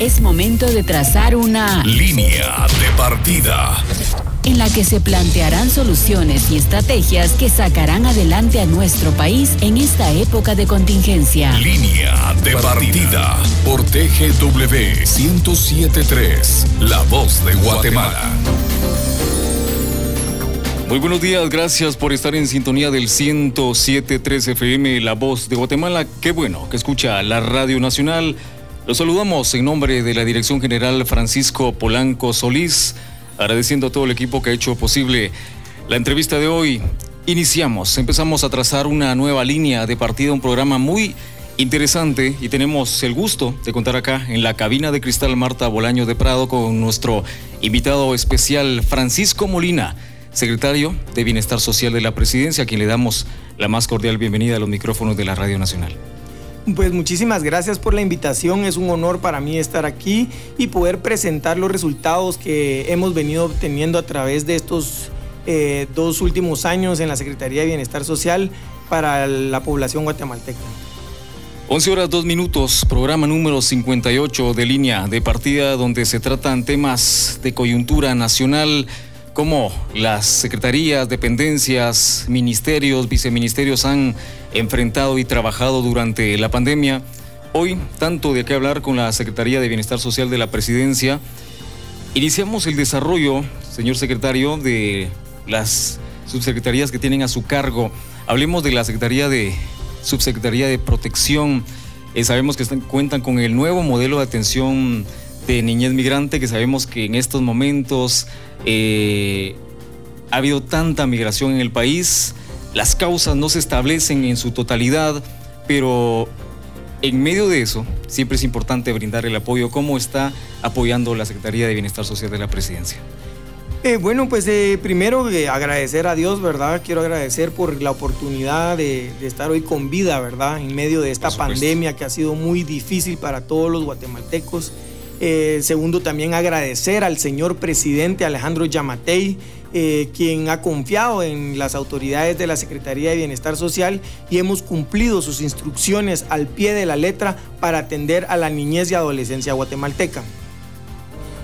Es momento de trazar una línea de partida en la que se plantearán soluciones y estrategias que sacarán adelante a nuestro país en esta época de contingencia. Línea de partida por TGW 1073, La Voz de Guatemala. Muy buenos días, gracias por estar en sintonía del 1073 FM, La Voz de Guatemala. Qué bueno que escucha la Radio Nacional. Los saludamos en nombre de la Dirección General Francisco Polanco Solís, agradeciendo a todo el equipo que ha hecho posible la entrevista de hoy. Iniciamos, empezamos a trazar una nueva línea de partida, un programa muy interesante y tenemos el gusto de contar acá en la cabina de cristal Marta Bolaño de Prado con nuestro invitado especial Francisco Molina secretario de Bienestar Social de la Presidencia, a quien le damos la más cordial bienvenida a los micrófonos de la Radio Nacional. Pues muchísimas gracias por la invitación, es un honor para mí estar aquí y poder presentar los resultados que hemos venido obteniendo a través de estos eh, dos últimos años en la Secretaría de Bienestar Social para la población guatemalteca. 11 horas 2 minutos, programa número 58 de línea de partida donde se tratan temas de coyuntura nacional cómo las secretarías, dependencias, ministerios, viceministerios han enfrentado y trabajado durante la pandemia. Hoy, tanto de qué hablar con la Secretaría de Bienestar Social de la Presidencia, iniciamos el desarrollo, señor secretario, de las subsecretarías que tienen a su cargo. Hablemos de la Secretaría de Subsecretaría de Protección. Eh, sabemos que cuentan con el nuevo modelo de atención de niñez migrante, que sabemos que en estos momentos eh, ha habido tanta migración en el país, las causas no se establecen en su totalidad, pero en medio de eso siempre es importante brindar el apoyo. ¿Cómo está apoyando la Secretaría de Bienestar Social de la Presidencia? Eh, bueno, pues eh, primero agradecer a Dios, ¿verdad? Quiero agradecer por la oportunidad de, estar hoy con vida, ¿verdad? En medio de esta pandemia que ha sido muy difícil para todos los guatemaltecos. Eh, segundo, también agradecer al señor presidente Alejandro Yamatei, eh, quien ha confiado en las autoridades de la Secretaría de Bienestar Social y hemos cumplido sus instrucciones al pie de la letra para atender a la niñez y adolescencia guatemalteca.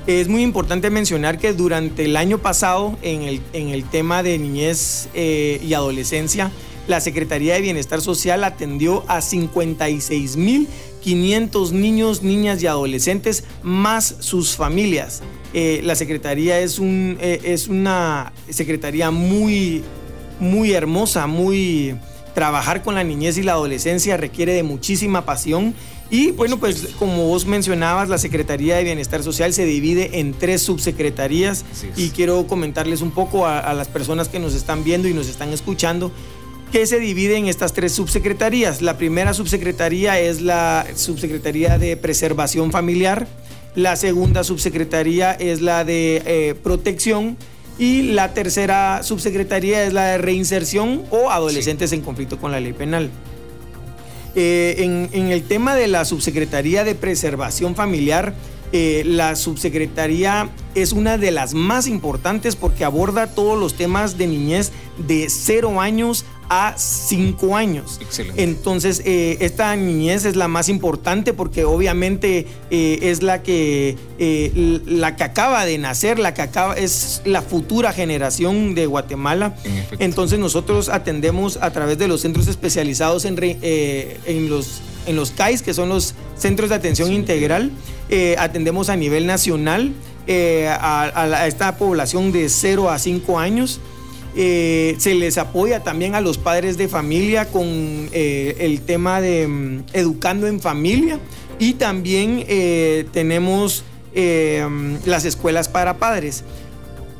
Es muy importante mencionar que durante el año pasado, en el, en el tema de niñez eh, y adolescencia, la Secretaría de Bienestar Social atendió a 56 mil 500 niños, niñas y adolescentes, más sus familias. Eh, la Secretaría es, un, eh, es una Secretaría muy, muy hermosa, muy... Trabajar con la niñez y la adolescencia requiere de muchísima pasión. Y bueno, pues como vos mencionabas, la Secretaría de Bienestar Social se divide en tres subsecretarías y quiero comentarles un poco a, a, las personas que nos están viendo y nos están escuchando que se divide en estas tres subsecretarías. La primera subsecretaría es la subsecretaría de preservación familiar, la segunda subsecretaría es la de eh, protección y la tercera subsecretaría es la de reinserción o adolescentes en conflicto con la ley penal. Eh, en, el tema de la subsecretaría de preservación familiar, eh, la subsecretaría es una de las más importantes porque aborda todos los temas de niñez de cero años a cinco años. Excelente. Entonces, eh, esta niñez es la más importante porque obviamente eh, es la que, eh, la que acaba de nacer, la que acaba, es la futura generación de Guatemala. Entonces, nosotros atendemos a través de los centros especializados en, en los en los CAIS, que son los Centros de Atención Integral, atendemos a nivel nacional a, a, esta población de 0 a 5 años. Eh, se les apoya también a los padres de familia con eh, el tema de mm, educando en familia y también eh, tenemos mm, las escuelas para padres.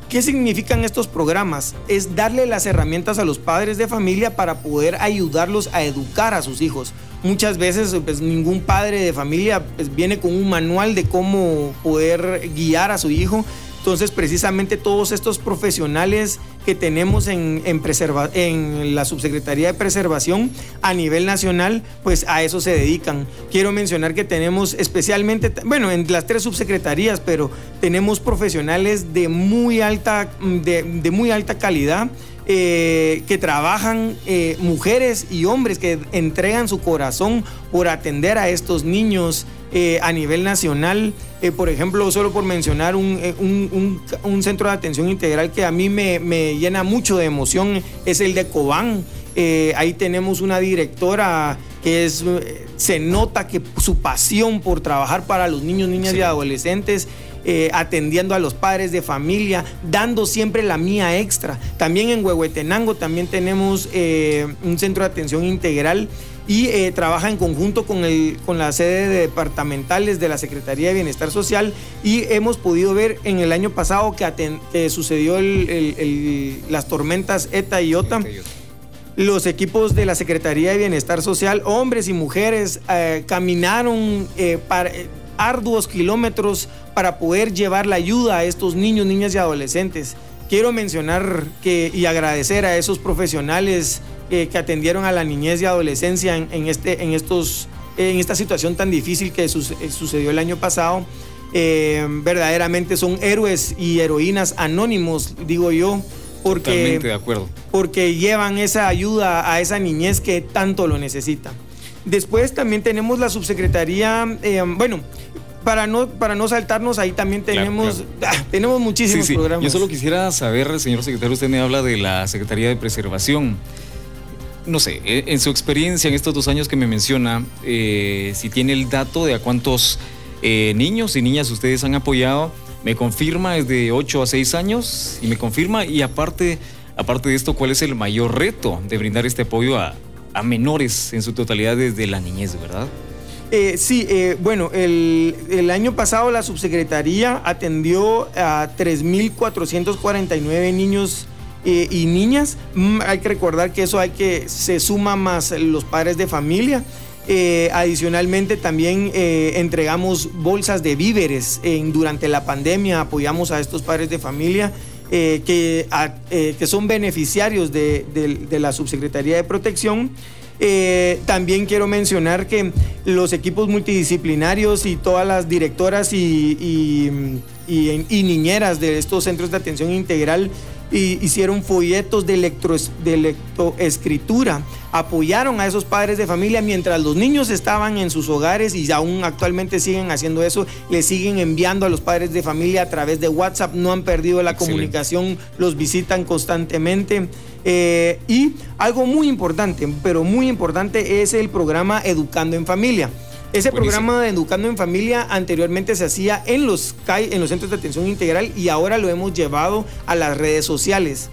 ¿Qué significan estos programas? Es darle las herramientas a los padres de familia para poder ayudarlos a educar a sus hijos. Muchas veces pues, ningún padre de familia pues, viene con un manual de cómo poder guiar a su hijo entonces, precisamente todos estos profesionales que tenemos en, en, la Subsecretaría de Preservación a nivel nacional, pues a eso se dedican. Quiero mencionar que tenemos especialmente, bueno, en las tres subsecretarías, pero tenemos profesionales de muy alta, de, muy alta calidad. Que trabajan mujeres y hombres que entregan su corazón por atender a estos niños a nivel nacional. por ejemplo, solo por mencionar un, centro de atención integral que a mí me, me, llena mucho de emoción es el de Cobán. ahí tenemos una directora que es, se nota que su pasión por trabajar para los niños, niñas y adolescentes, eh, atendiendo a los padres de familia, dando siempre la mía extra. También en Huehuetenango también tenemos eh, un centro de atención integral y eh, trabaja en conjunto con, el, con la sede departamentales de la Secretaría de Bienestar Social y hemos podido ver en el año pasado que, sucedió las tormentas ETA y OTA los equipos de la Secretaría de Bienestar Social, hombres y mujeres, eh, caminaron eh, eh, arduos kilómetros para poder llevar la ayuda a estos niños, niñas y adolescentes. Quiero mencionar que, y agradecer a esos profesionales que atendieron a la niñez y adolescencia en, este, en, estos, en esta situación tan difícil que sucedió el año pasado. verdaderamente son héroes y heroínas anónimos, digo yo, porque, Totalmente de acuerdo. Porque llevan esa ayuda a esa niñez que tanto lo necesita. Después también tenemos la subsecretaría, eh, bueno, para no, para no saltarnos, ahí también tenemos, ah, tenemos muchísimos programas. Yo solo quisiera saber, señor secretario, usted me habla de la Secretaría de Preservación. No sé, eh, en su experiencia en estos dos años que me menciona, eh, si tiene el dato de a cuántos niños y niñas ustedes han apoyado me confirma es de 8 a 6 años y me confirma y aparte, aparte de esto, ¿cuál es el mayor reto de brindar este apoyo a, menores en su totalidad desde la niñez, verdad? Eh, sí, eh, bueno, el, año pasado la subsecretaría atendió a 3.449 niños eh, y niñas. Mm, hay que recordar que eso hay que, se suma más los padres de familia. Adicionalmente también entregamos bolsas de víveres durante la pandemia, apoyamos a estos padres de familia eh, que, que, son beneficiarios de, la Subsecretaría de Protección. también quiero mencionar que los equipos multidisciplinarios y todas las directoras y niñeras de estos centros de atención integral y hicieron folletos de, electro, de electroescritura, apoyaron a esos padres de familia mientras los niños estaban en sus hogares y aún actualmente siguen haciendo eso, le siguen enviando a los padres de familia a través de WhatsApp, no han perdido la comunicación, los visitan constantemente. Eh, y algo muy importante, pero muy importante, es el programa Educando en Familia. Ese programa de Educando en Familia anteriormente se hacía en los CAI, en los centros de atención integral, y ahora lo hemos llevado a las redes sociales.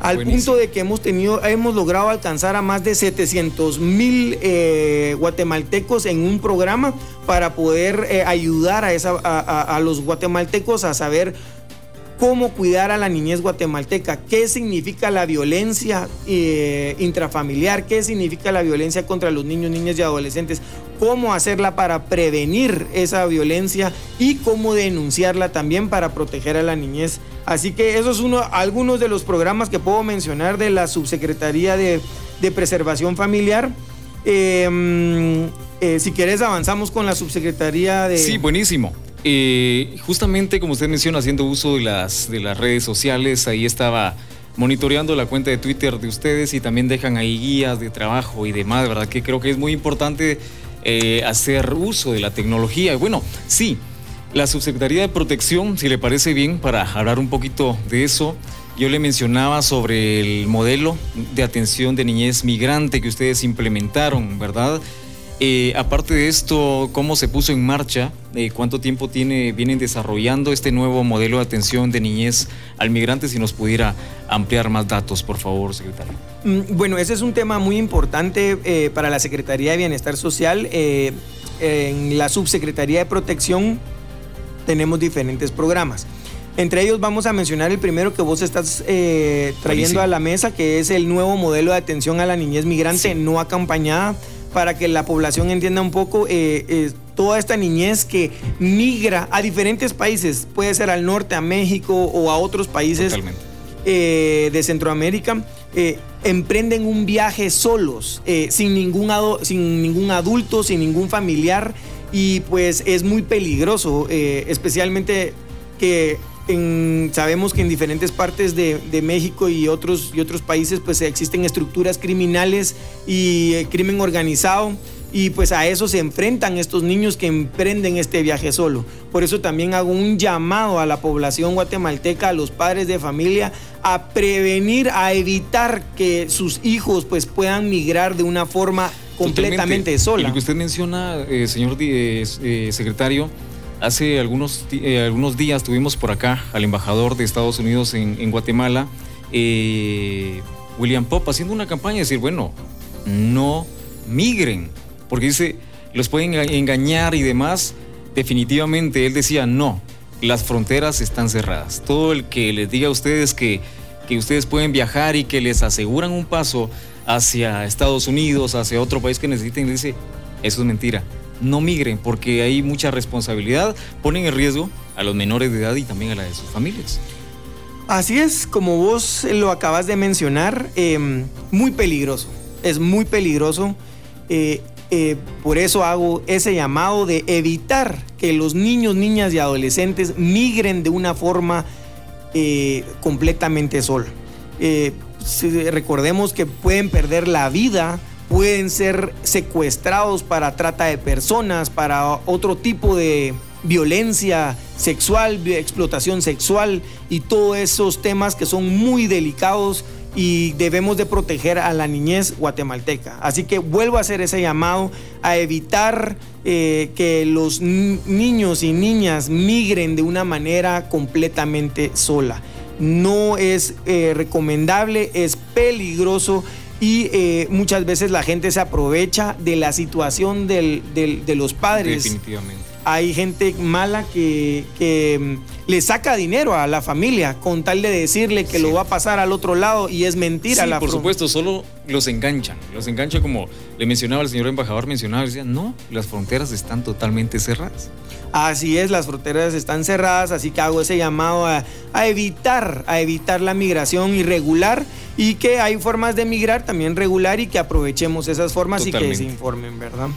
Al punto de que hemos tenido, hemos logrado alcanzar a más de 700 mil eh, guatemaltecos en un programa para poder eh, ayudar a, esa, a los guatemaltecos a saber cómo cuidar a la niñez guatemalteca, qué significa la violencia eh, intrafamiliar, qué significa la violencia contra los niños, niñas y adolescentes, cómo hacerla para prevenir esa violencia y cómo denunciarla también para proteger a la niñez. Así que esos son algunos de los programas que puedo mencionar de la Subsecretaría de, Preservación Familiar. Em, eh, si quieres avanzamos con la Subsecretaría de... Sí, buenísimo. Eh, justamente como usted menciona, haciendo uso de las, de las redes sociales, ahí estaba monitoreando la cuenta de Twitter de ustedes y también dejan ahí guías de trabajo y demás, ¿verdad? Que creo que es muy importante eh, hacer uso de la tecnología. Bueno, sí, la Subsecretaría de Protección, si le parece bien, para hablar un poquito de eso, yo le mencionaba sobre el modelo de atención de niñez migrante que ustedes implementaron, ¿verdad? Eh, aparte de esto, ¿cómo se puso en marcha? Eh, ¿Cuánto tiempo tiene, vienen desarrollando este nuevo modelo de atención de niñez al migrante? Si nos pudiera ampliar más datos, por favor, secretario. Mm, bueno, ese es un tema muy importante eh, para la Secretaría de Bienestar Social. en la Subsecretaría de Protección tenemos diferentes programas. Entre ellos vamos a mencionar el primero que vos estás trayendo a la mesa, que es el nuevo modelo de atención a la niñez migrante no acompañada para que la población entienda un poco eh, eh, toda esta niñez que migra a diferentes países, puede ser al norte, a México o a otros países eh, de Centroamérica. emprenden un viaje solos, sin, ningún sin ningún adulto, sin ningún familiar, y pues es muy peligroso, especialmente que sabemos que en diferentes partes de, México y otros, y otros países pues existen estructuras criminales y eh, crimen organizado y pues a eso se enfrentan estos niños que emprenden este viaje solo. Por eso también hago un llamado a la población guatemalteca, a los padres de familia, a prevenir, a evitar que sus hijos pues puedan migrar de una forma completamente sola. Y lo que usted menciona, eh, señor eh, secretario, hace algunos, algunos días tuvimos por acá al embajador de Estados Unidos en, Guatemala, William Pop, haciendo una campaña de decir, bueno, no migren porque dice, los pueden engañar y demás. Definitivamente él decía, no, las fronteras están cerradas. Todo el que les diga a ustedes que, que ustedes pueden viajar y que les aseguran un paso hacia Estados Unidos, hacia otro país que necesiten, dice, eso es mentira. No migren porque hay mucha responsabilidad, ponen en riesgo a los menores de edad y también a la de sus familias. Así es, como vos lo acabas de mencionar, em, muy peligroso, es muy peligroso. Eh, eh, por eso hago ese llamado de evitar que los niños, niñas y adolescentes migren de una forma eh, completamente sola. Recordemos que pueden perder la vida, pueden ser secuestrados para trata de personas, para otro tipo de violencia sexual, explotación sexual y todos esos temas que son muy delicados y debemos de proteger a la niñez guatemalteca. Así que vuelvo a hacer ese llamado a evitar eh, que los niños y niñas migren de una manera completamente sola. No es eh, recomendable, es peligroso y eh, muchas veces la gente se aprovecha de la situación de los padres. Definitivamente hay gente mala que, mm, le saca dinero a la familia con tal de decirle que lo va a pasar al otro lado y es mentira. Sí, por supuesto, solo los enganchan. Los enganchan como le mencionaba el señor embajador, mencionaba, decía, no, las fronteras están totalmente cerradas. Así es, las fronteras están cerradas, así que hago ese llamado a, evitar, a evitar la migración irregular y que hay formas de migrar también regular y que aprovechemos esas formas y que se informen, ¿verdad?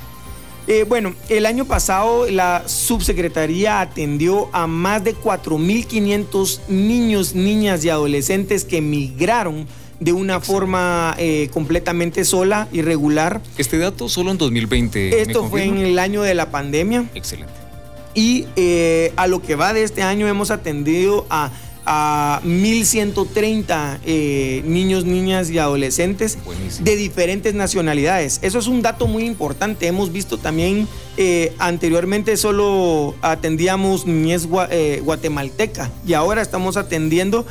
Eh, bueno, el año pasado la subsecretaría atendió a más de 4.500 niños, niñas y adolescentes que migraron de una forma eh, completamente sola, irregular. Este dato solo en 2020. Esto fue en el año de la pandemia. Excelente. Y eh, a lo que va de este año hemos atendido a a 1.130 eh, niños, niñas y adolescentes de diferentes nacionalidades. Eso es un dato muy importante. Hemos visto también eh, anteriormente solo atendíamos niñez eh, guatemalteca y ahora estamos atendiendo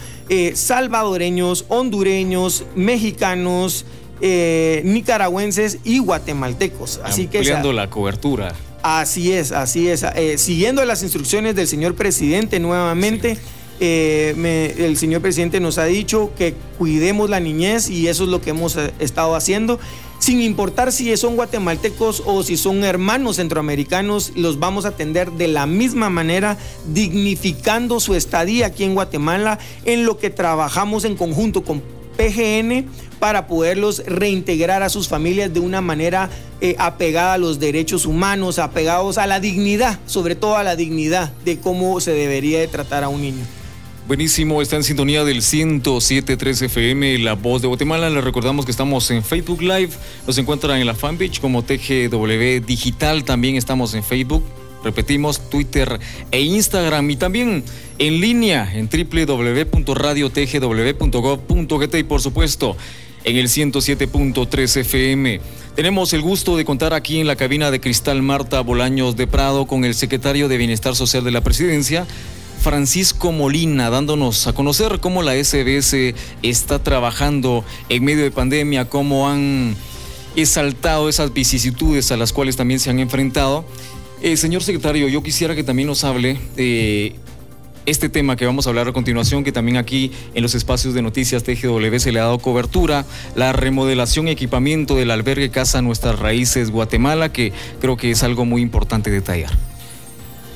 salvadoreños, hondureños, mexicanos, nicaragüenses y guatemaltecos. Así que la cobertura. Así es, así es. siguiendo las instrucciones del señor presidente nuevamente. Eh, el señor presidente nos ha dicho que cuidemos la niñez y eso es lo que hemos eh, estado haciendo. Sin importar si son guatemaltecos o si son hermanos centroamericanos, los vamos a atender de la misma manera, dignificando su estadía aquí en Guatemala, en lo que trabajamos en conjunto con PGN para poderlos reintegrar a sus familias de una manera eh, apegada a los derechos humanos, apegados a la dignidad, sobre todo a la dignidad de cómo se debería de tratar a un niño. Buenísimo, está en sintonía del 107.3 FM, La Voz de Guatemala. Les recordamos que estamos en Facebook Live, nos encuentran en la fanpage como TGW Digital, también estamos en Facebook, repetimos, Twitter e Instagram y también en línea en www.radiotgw.gov.gt y por supuesto en el 107.3 FM. Tenemos el gusto de contar aquí en la cabina de Cristal Marta Bolaños de Prado con el secretario de Bienestar Social de la Presidencia, Francisco Molina, dándonos a conocer cómo la SBS está trabajando en medio de pandemia, cómo han exaltado esas vicisitudes a las cuales también se han enfrentado. Eh, señor secretario, yo quisiera que también nos hable de este tema que vamos a hablar a continuación, que también aquí en los espacios de noticias TGW se le ha dado cobertura, la remodelación y equipamiento del albergue Casa Nuestras Raíces Guatemala, que creo que es algo muy importante detallar.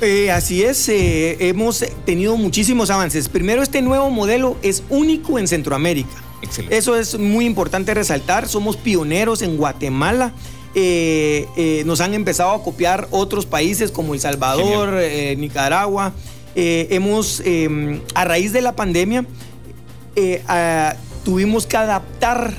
Eh, así es, eh, hemos tenido muchísimos avances. Primero, este nuevo modelo es único en Centroamérica. Excelente. Eso es muy importante resaltar. Somos pioneros en Guatemala. Eh, nos han empezado a copiar otros países como El Salvador, Nicaragua. Hemos, em, a raíz de la pandemia, tuvimos que adaptar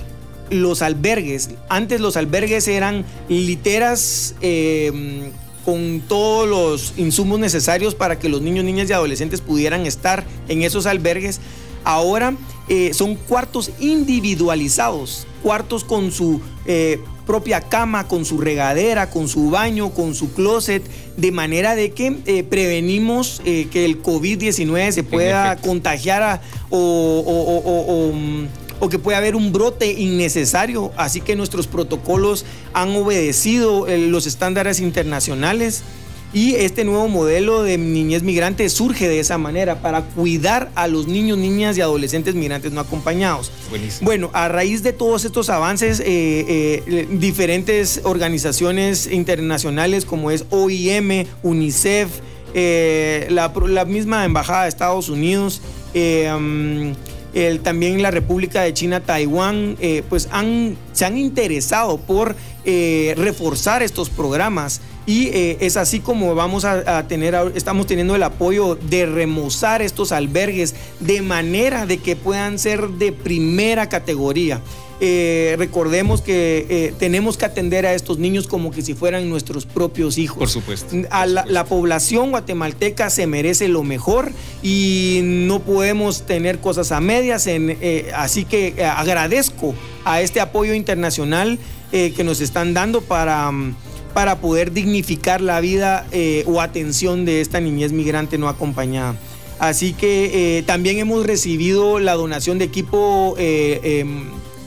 los albergues. Antes los albergues eran literas em, con todos los insumos necesarios para que los niños, niñas y adolescentes pudieran estar en esos albergues. Ahora eh, son cuartos individualizados, cuartos con su eh, propia cama, con su regadera, con su baño, con su closet, de manera de que eh, prevenimos que el COVID-19 se pueda contagiar o o que puede haber un brote innecesario. Así que nuestros protocolos han obedecido los estándares internacionales. Y este nuevo modelo de niñez migrante surge de esa manera, para cuidar a los niños, niñas y adolescentes migrantes no acompañados. Bueno, a raíz de todos estos avances, eh, eh, diferentes organizaciones internacionales como es OIM, UNICEF, la, la, misma Embajada de Estados Unidos, mm, también la República de China, Taiwán, eh, pues han, se han interesado por eh, reforzar estos programas y eh, es así como vamos a, tener, estamos teniendo el apoyo de remozar estos albergues de manera de que puedan ser de primera categoría. Eh, recordemos que eh, tenemos que atender a estos niños como que si fueran nuestros propios hijos. Por supuesto. A la, población guatemalteca se merece lo mejor y no podemos tener cosas a medias. Eh, así que agradezco a este apoyo internacional que nos están dando para para poder dignificar la vida o atención de esta niñez migrante no acompañada. Así que también hemos recibido la donación de equipo em,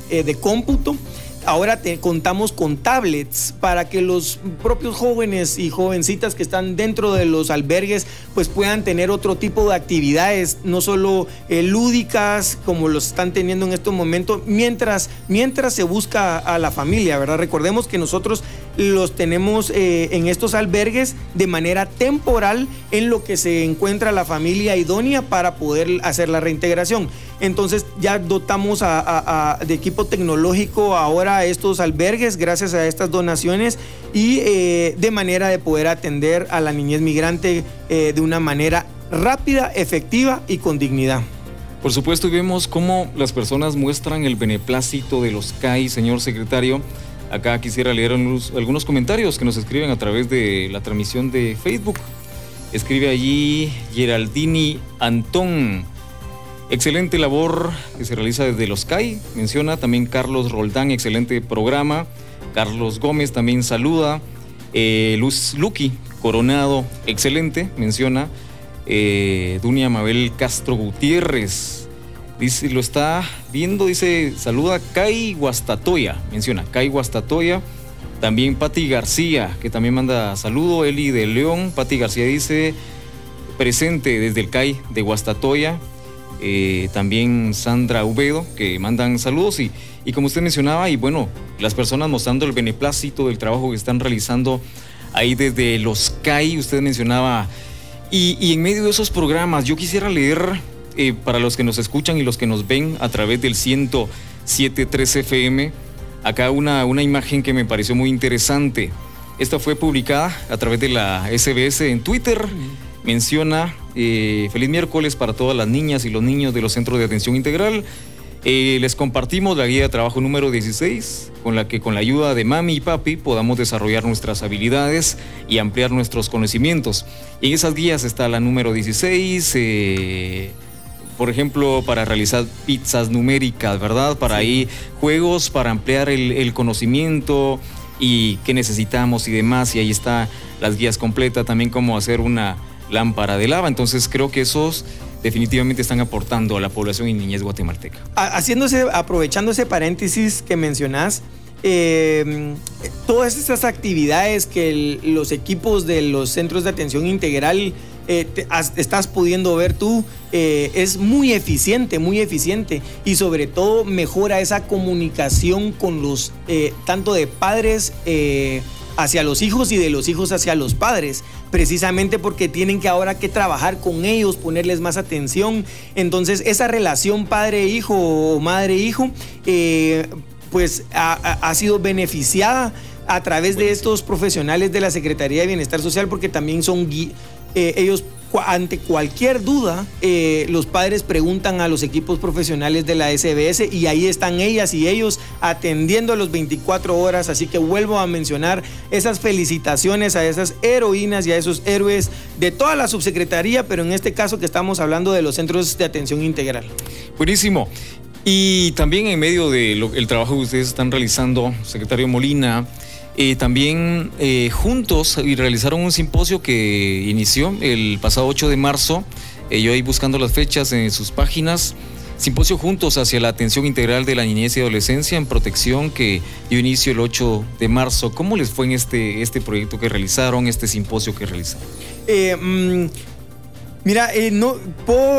eh, de cómputo. Ahora te, contamos con tablets para que los propios jóvenes y jovencitas que están dentro de los albergues pues puedan tener otro tipo de actividades, no solo eh, lúdicas como los están teniendo en estos momentos, mientras, mientras se busca a la familia, ¿verdad? Recordemos que nosotros los tenemos eh, en estos albergues de manera temporal en lo que se encuentra la familia idónea para poder hacer la reintegración. Entonces ya dotamos de equipo tecnológico ahora estos albergues gracias a estas donaciones y eh, de manera de poder atender a la niñez migrante eh, de una manera rápida, efectiva y con dignidad. Por supuesto, vemos cómo las personas muestran el beneplácito de los CAI, señor secretario. Acá quisiera leer algunos comentarios que nos escriben a través de la transmisión de Facebook. Escribe allí Geraldini Antón. Excelente labor que se realiza desde los CAI. Menciona también Carlos Roldán, excelente programa. Carlos Gómez también saluda. Eh, Luz Luqui Coronado, excelente, menciona. Eh, Dunia Mabel Castro Gutiérrez. Dice, lo está viendo, dice, saluda Kai Guastatoya, menciona Kai Guastatoya. También Pati García, que también manda saludo. Eli de León. Pati García dice, presente desde el CAI de Guastatoya. Eh, también Sandra Ubedo, que mandan saludos y, y como usted mencionaba, y bueno, las personas mostrando el beneplácito del trabajo que están realizando ahí desde los CAI, usted mencionaba, y, en medio de esos programas, yo quisiera leer eh, para los que nos escuchan y los que nos ven a través del 107.3 FM, acá una, una imagen que me pareció muy interesante. Esta fue publicada a través de la SBS en Twitter menciona eh, feliz miércoles para todas las niñas y los niños de los centros de atención integral. Eh, les compartimos la guía de trabajo número 16, con la que con la ayuda de mami y papi podamos desarrollar nuestras habilidades y ampliar nuestros conocimientos. En esas guías está la número 16, eh, por ejemplo, para realizar pizzas numéricas, ¿verdad? Para ahí juegos para ampliar el, el conocimiento y qué necesitamos y demás. Y ahí está las guías completas, también cómo hacer una lámpara de lava. Entonces creo que esos definitivamente están aportando a la población y niñez guatemalteca. Haciéndose, aprovechando ese paréntesis que mencionás, eh, todas estas actividades que los equipos de los centros de atención integral eh, estás pudiendo ver tú, eh, es muy eficiente, muy eficiente. Y sobre todo mejora esa comunicación con los, tanto de padres hacia los hijos y de los hijos hacia los padres, precisamente porque tienen que ahora que trabajar con ellos, ponerles más atención. Entonces esa relación padre-hijo o madre-hijo, eh, pues ha, sido beneficiada a través de estos profesionales de la Secretaría de Bienestar Social porque también son, eh, ellos ante cualquier duda, eh, los padres preguntan a los equipos profesionales de la SBS y ahí están ellas y ellos atendiendo los 24 horas. Así que vuelvo a mencionar esas felicitaciones a esas heroínas y a esos héroes de toda la subsecretaría, pero en este caso que estamos hablando de los centros de atención integral. Buenísimo. Y también en medio del trabajo que ustedes están realizando, secretario Molina, eh, también eh, juntos y realizaron un simposio que inició el pasado 8 de marzo. Eh, yo ahí buscando las fechas en sus páginas. Simposio Juntos hacia la atención integral de la niñez y adolescencia en protección que dio inicio el 8 de marzo. ¿Cómo les fue en este, este proyecto que realizaron, este simposio que realizaron? Mm, Mira, eh, no,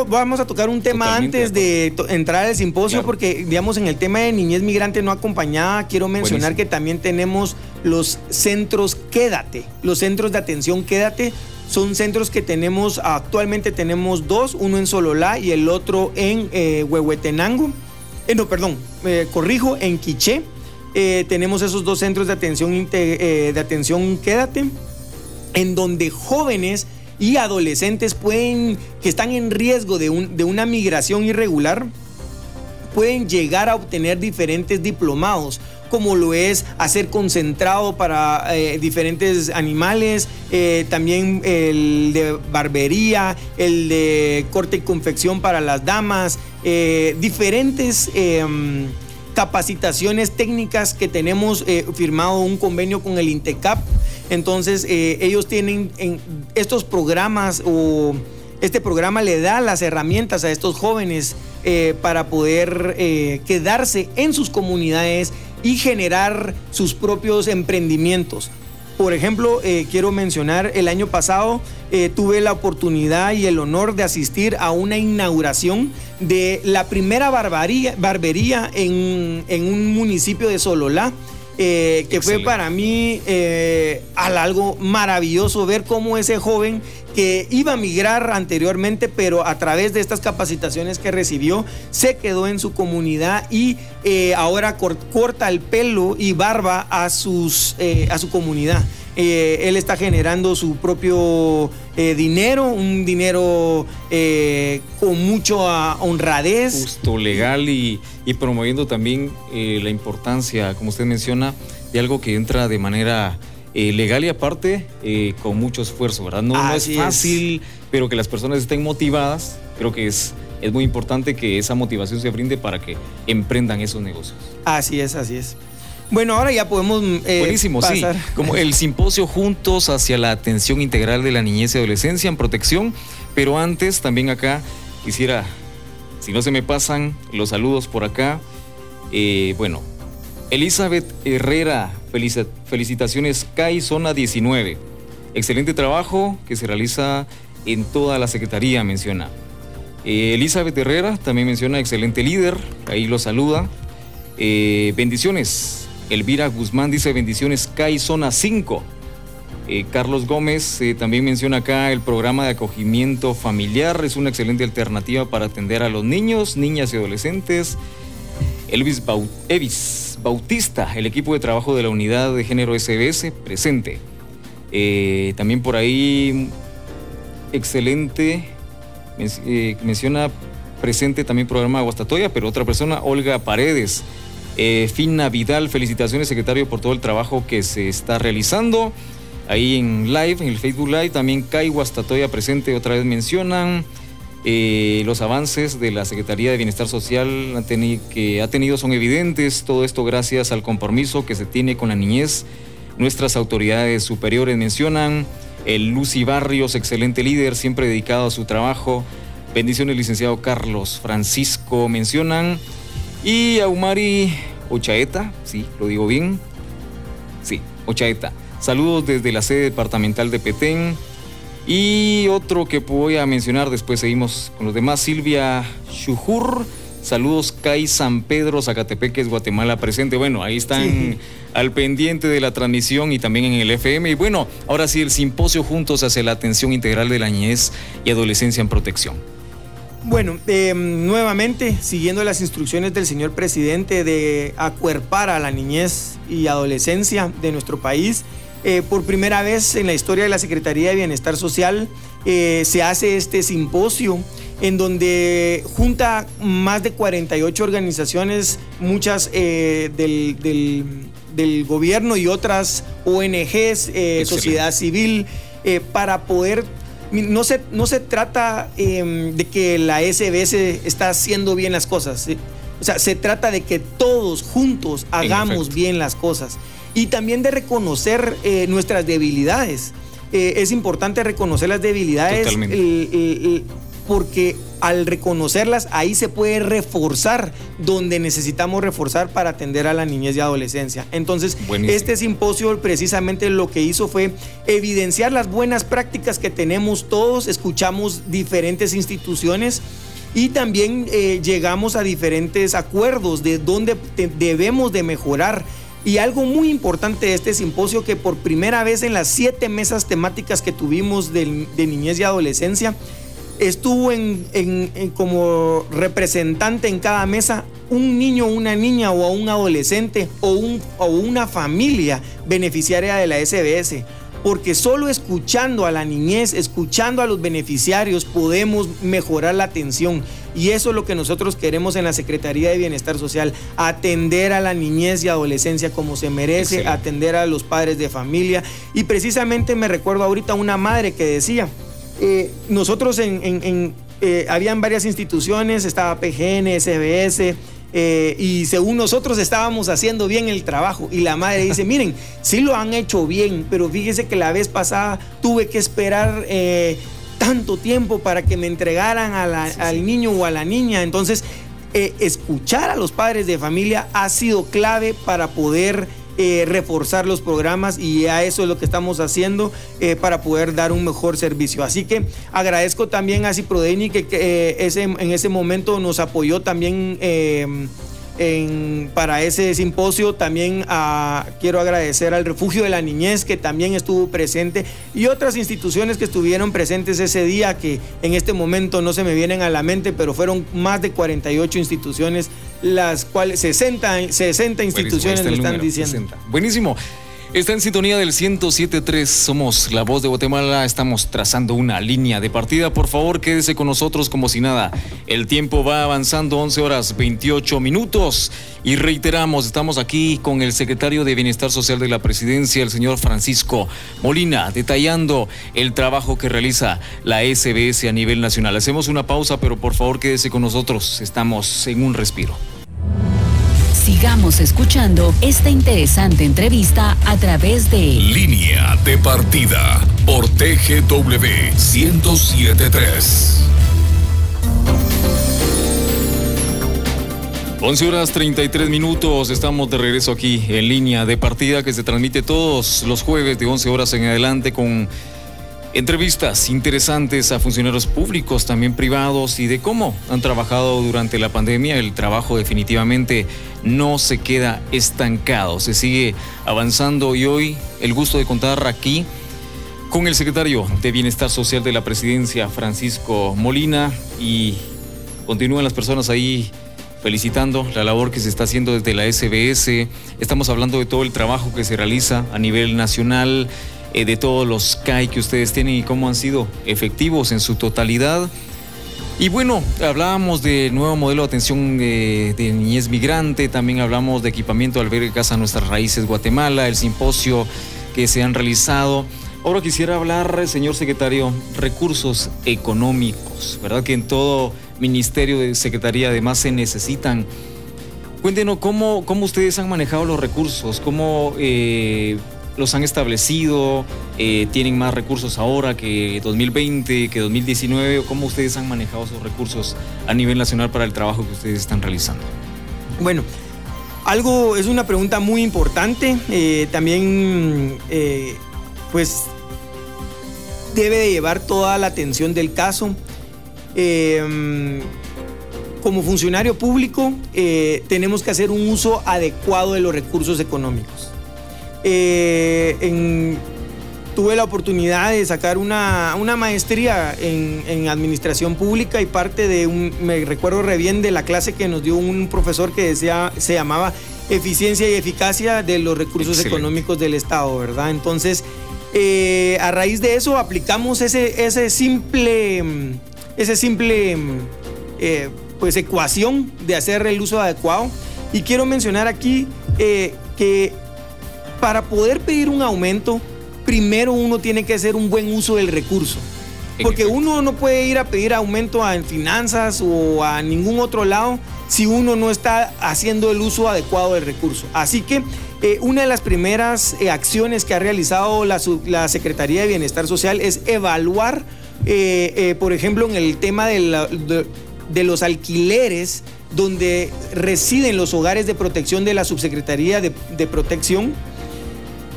vamos a tocar un tema antes de, entrar al simposio, porque, digamos, en el tema de niñez migrante no acompañada, quiero mencionar que también tenemos los centros Quédate, los centros de atención Quédate. Son centros que tenemos, actualmente tenemos dos, uno en Sololá y el otro en eh, Huehuetenango. Eh, no, perdón, corrijo, en Quiché. tenemos esos dos centros de atención, de atención Quédate, en donde jóvenes y adolescentes pueden, que están en riesgo de, una migración irregular, pueden llegar a obtener diferentes diplomados como lo es hacer concentrado para eh, diferentes animales, eh, también el de barbería, el de corte y confección para las damas, eh, diferentes em, capacitaciones técnicas que tenemos firmado un convenio con el INTECAP entonces, eh, ellos tienen en estos programas o este programa le da las herramientas a estos jóvenes eh, para poder eh, quedarse en sus comunidades y generar sus propios emprendimientos. Por ejemplo, quiero mencionar, el año pasado tuve la oportunidad y el honor de asistir a una inauguración de la primera barbería en, en un municipio de Sololá. Eh, que fue para mí eh, algo maravilloso ver cómo ese joven que iba a migrar anteriormente, pero a través de estas capacitaciones que recibió, se quedó en su comunidad y eh, ahora corta el pelo y barba a, sus, a su comunidad. Eh, él está generando su propio eh, dinero, un dinero eh, con mucha honradez. Justo, legal y, promoviendo también la importancia, como usted menciona, de algo que entra de manera legal y aparte con mucho esfuerzo, ¿verdad? No, es fácil, pero que las personas estén motivadas, creo que es es muy importante que esa motivación se brinde para que emprendan esos negocios. Así es, así es. Bueno, ahora ya podemos eh, Buenísimo, sí. Como el simposio Juntos hacia la atención integral de la niñez y adolescencia en protección. Pero antes, también acá quisiera, si no se me pasan, los saludos por acá. Eh, bueno, Elizabeth Herrera, felicitaciones CAI Zona 19. Excelente trabajo que se realiza en toda la Secretaría, menciona. Eh, Elizabeth Herrera también menciona excelente líder, ahí lo saluda. bendiciones. Elvira Guzmán dice bendiciones CAI Zona 5. Eh, Carlos Gómez eh, también menciona acá el programa de acogimiento familiar. Es una excelente alternativa para atender a los niños, niñas y adolescentes. Elvis Bautista, el equipo de trabajo de la unidad de género SBS, presente. Eh, también por ahí, excelente, menciona presente también programa de Guastatoya, pero otra persona, Olga Paredes. Eh, Fina Vidal, felicitaciones secretario por todo el trabajo que se está realizando. Ahí en live, en el Facebook Live, también Kai Guastatoya presente, otra vez mencionan eh, los avances de la Secretaría de Bienestar Social que ha tenido son evidentes, todo esto gracias al compromiso que se tiene con la niñez. Nuestras autoridades superiores mencionan el Lucy Barrios, excelente líder, siempre dedicado a su trabajo. Bendiciones, licenciado Carlos Francisco, mencionan y Aumari Ochaeta, sí, lo digo bien. Sí, Ochaeta. Saludos desde la sede departamental de Petén. Y otro que voy a mencionar, después seguimos con los demás, Silvia Chujur. Saludos, CAI San Pedro, Zacatepeques, Guatemala presente. Bueno, ahí están al pendiente de la transmisión y también en el FM. Y bueno, ahora sí, el simposio juntos hacia la atención integral de la niñez y adolescencia en protección. Bueno, em, nuevamente, siguiendo las instrucciones del señor presidente de acuerpar a la niñez y adolescencia de nuestro país, por primera vez en la historia de la Secretaría de Bienestar Social se hace este simposio en donde junta más de 48 organizaciones, muchas del, del, gobierno y otras ONGs, sociedad civil, para poder no se, no se trata em, de que la SBS está haciendo bien las cosas. O sea, se trata de que todos juntos hagamos bien las cosas. Y también de reconocer eh, nuestras debilidades. Eh, es importante reconocer las debilidades porque al reconocerlas ahí se puede reforzar donde necesitamos reforzar para atender a la niñez y adolescencia. Entonces, este simposio precisamente lo que hizo fue evidenciar las buenas prácticas que tenemos todos, escuchamos diferentes instituciones y también eh, llegamos a diferentes acuerdos de dónde debemos de mejorar. Y algo muy importante de este simposio que por primera vez en las siete mesas temáticas que tuvimos de niñez y adolescencia, estuvo en, como representante en cada mesa un niño, una niña o un adolescente o, un, o una familia beneficiaria de la SBS. Porque solo escuchando a la niñez, escuchando a los beneficiarios, podemos mejorar la atención. Y eso es lo que nosotros queremos en la Secretaría de Bienestar Social, atender a la niñez y adolescencia como se merece, atender a los padres de familia. Y precisamente me recuerdo ahorita una madre que decía, eh, nosotros en, eh, habían varias instituciones, estaba PGN, SBS, eh, y según nosotros estábamos haciendo bien el trabajo. Y la madre dice, miren, sí lo han hecho bien, pero fíjese que la vez pasada tuve que esperar tanto tiempo para que me entregaran al niño o a la niña. Entonces, escuchar a los padres de familia ha sido clave para poder eh, reforzar los programas y a eso es lo que estamos haciendo eh, para poder dar un mejor servicio. Así que agradezco también a Ciprodeni que, eh, ese, en ese momento nos apoyó también para ese simposio. También ah, quiero agradecer al Refugio de la Niñez que también estuvo presente y otras instituciones que estuvieron presentes ese día que en este momento no se me vienen a la mente, pero fueron más de 48 instituciones las cuales 60, 60 instituciones lo están diciendo. Buenísimo. Está en sintonía del 107.3, somos la voz de Guatemala, estamos trazando una línea de partida. Por favor, quédese con nosotros como si nada. El tiempo va avanzando, 11 horas 28 minutos. Y reiteramos, estamos aquí con el secretario de Bienestar Social de la Presidencia, el señor Francisco Molina, detallando el trabajo que realiza la SBS a nivel nacional. Hacemos una pausa, pero por favor quédese con nosotros, estamos en un respiro. Sigamos escuchando esta interesante entrevista a través de Línea de Partida por TGW 1073. 11 horas 33 minutos, estamos de regreso aquí en línea de partida que se transmite todos los jueves de 11 horas en adelante con Entrevistas interesantes a funcionarios públicos, también privados, y de cómo han trabajado durante la pandemia. El trabajo definitivamente no se queda estancado, se sigue avanzando y hoy el gusto de contar aquí con el secretario de Bienestar Social de la Presidencia, Francisco Molina, y continúan las personas ahí felicitando la labor que se está haciendo desde la SBS. Estamos hablando de todo el trabajo que se realiza a nivel nacional eh, de todos los CAI que ustedes tienen y cómo han sido efectivos en su totalidad. Y bueno, hablábamos de nuevo modelo de atención eh, de niñez migrante, también hablamos de equipamiento de albergue Casa Nuestras Raíces Guatemala, el simposio que se han realizado. Ahora quisiera hablar, señor secretario, recursos económicos, ¿verdad? Que en todo ministerio de secretaría además se necesitan. Cuéntenos cómo, cómo ustedes han manejado los recursos, cómo eh, los han establecido, eh, tienen más recursos ahora que 2020, que 2019, cómo ustedes han manejado esos recursos a nivel nacional para el trabajo que ustedes están realizando. Bueno, algo es una pregunta muy importante, eh, también eh, pues debe de llevar toda la atención del caso. como funcionario público tenemos que hacer un uso adecuado de los recursos económicos. Eh, tuve la oportunidad de sacar una, maestría en, administración pública y parte de un, me recuerdo re bien de la clase que nos dio un profesor que decía, se llamaba eficiencia y eficacia de los recursos económicos del Estado, ¿verdad? Entonces, eh, a raíz de eso aplicamos ese, ese simple, ese simple eh, pues, ecuación de hacer el uso adecuado. Y quiero mencionar aquí eh, que para poder pedir un aumento, primero uno tiene que hacer un buen uso del recurso. Porque uno no puede ir a pedir aumento en finanzas o a ningún otro lado si uno no está haciendo el uso adecuado del recurso. Así que eh, una de las primeras eh, acciones que ha realizado la, Secretaría de Bienestar Social es evaluar, eh, por ejemplo, en el tema de, los alquileres donde residen los hogares de protección de la Subsecretaría de, de Protección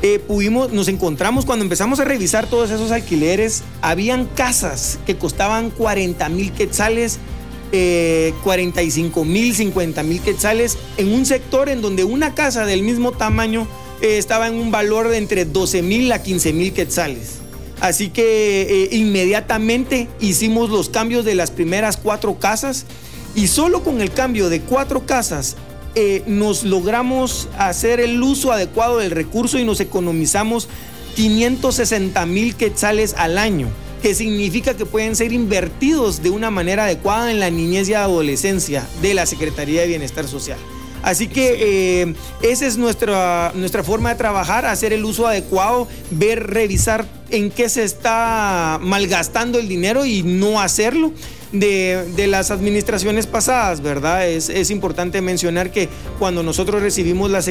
eh, pudimos, nos encontramos cuando empezamos a revisar todos esos alquileres, habían casas que costaban 40 mil quetzales, 45 eh, mil, 50 mil quetzales, en un sector en donde una casa del mismo tamaño eh, estaba en un valor de entre 12 mil a 15 mil quetzales. Así que inmediatamente hicimos los cambios de las primeras cuatro casas y solo con el cambio de cuatro casas eh, nos logramos hacer el uso adecuado del recurso y nos economizamos 560 mil quetzales al año, que significa que pueden ser invertidos de una manera adecuada en la niñez y adolescencia de la Secretaría de Bienestar Social. Así que eh, esa es nuestra, nuestra forma de trabajar, hacer el uso adecuado, ver, revisar en qué se está malgastando el dinero y no hacerlo de, las administraciones pasadas, ¿verdad? Es, es, importante mencionar que cuando nosotros recibimos la,